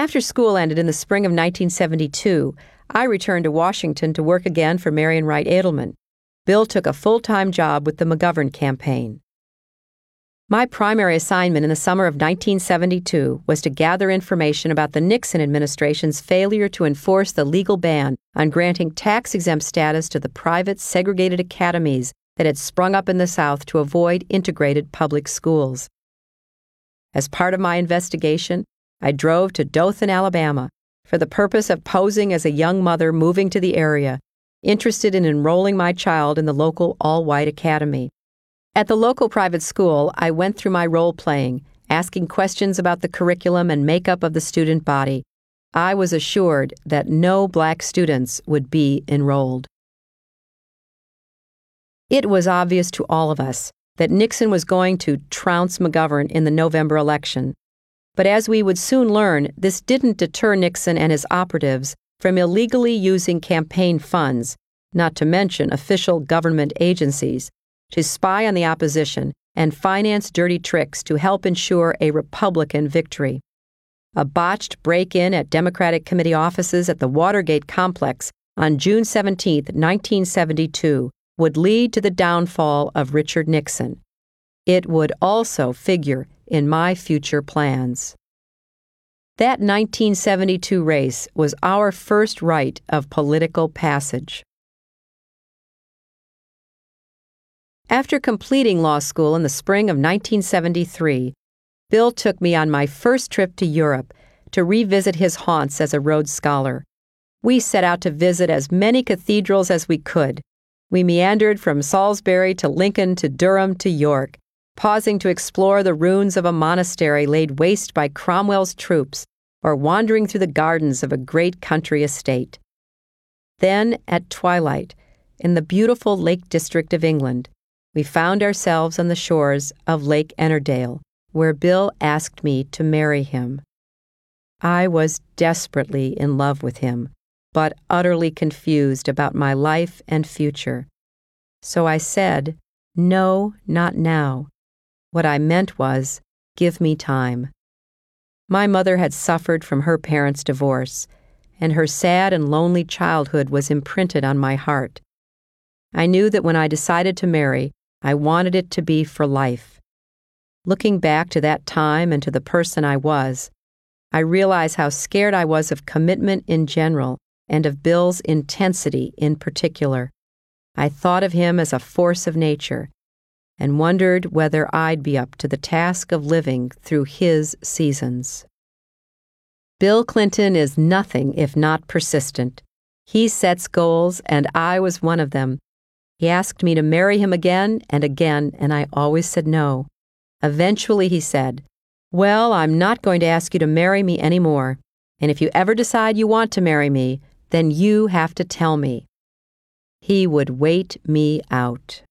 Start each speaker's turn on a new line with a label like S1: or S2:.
S1: After school ended in the spring of 1972, I returned to Washington to work again for Marian Wright Edelman. Bill took a full time job with the McGovern campaign. My primary assignment in the summer of 1972 was to gather information about the Nixon administration's failure to enforce the legal ban on granting tax exempt status to the private segregated academies that had sprung up in the South to avoid integrated public schools. As part of my investigation, I drove to Dothan, Alabama, for the purpose of posing as a young mother moving to the area, interested in enrolling my child in the local all white academy. At the local private school, I went through my role playing, asking questions about the curriculum and makeup of the student body. I was assured that no black students would be enrolled. It was obvious to all of us that Nixon was going to trounce McGovern in the November election. But as we would soon learn, this didn't deter Nixon and his operatives from illegally using campaign funds, not to mention official government agencies, to spy on the opposition and finance dirty tricks to help ensure a Republican victory. A botched break in at Democratic committee offices at the Watergate complex on June 17, 1972, would lead to the downfall of Richard Nixon. It would also figure in my future plans. That 1972 race was our first rite of political passage. After completing law school in the spring of 1973, Bill took me on my first trip to Europe to revisit his haunts as a Rhodes Scholar. We set out to visit as many cathedrals as we could. We meandered from Salisbury to Lincoln to Durham to York, pausing to explore the ruins of a monastery laid waste by Cromwell's troops, or wandering through the gardens of a great country estate. Then, at twilight, in the beautiful Lake District of England, we found ourselves on the shores of Lake Ennerdale, where Bill asked me to marry him. I was desperately in love with him, but utterly confused about my life and future. So I said, No, not now. What I meant was, Give me time. My mother had suffered from her parents' divorce, and her sad and lonely childhood was imprinted on my heart. I knew that when I decided to marry, I wanted it to be for life. Looking back to that time and to the person I was, I realize how scared I was of commitment in general and of Bill's intensity in particular. I thought of him as a force of nature and wondered whether I'd be up to the task of living through his seasons. Bill Clinton is nothing if not persistent. He sets goals, and I was one of them, he asked me to marry him again and again, and I always said no. Eventually, he said, Well, I'm not going to ask you to marry me anymore. And if you ever decide you want to marry me, then you have to tell me. He would wait me out.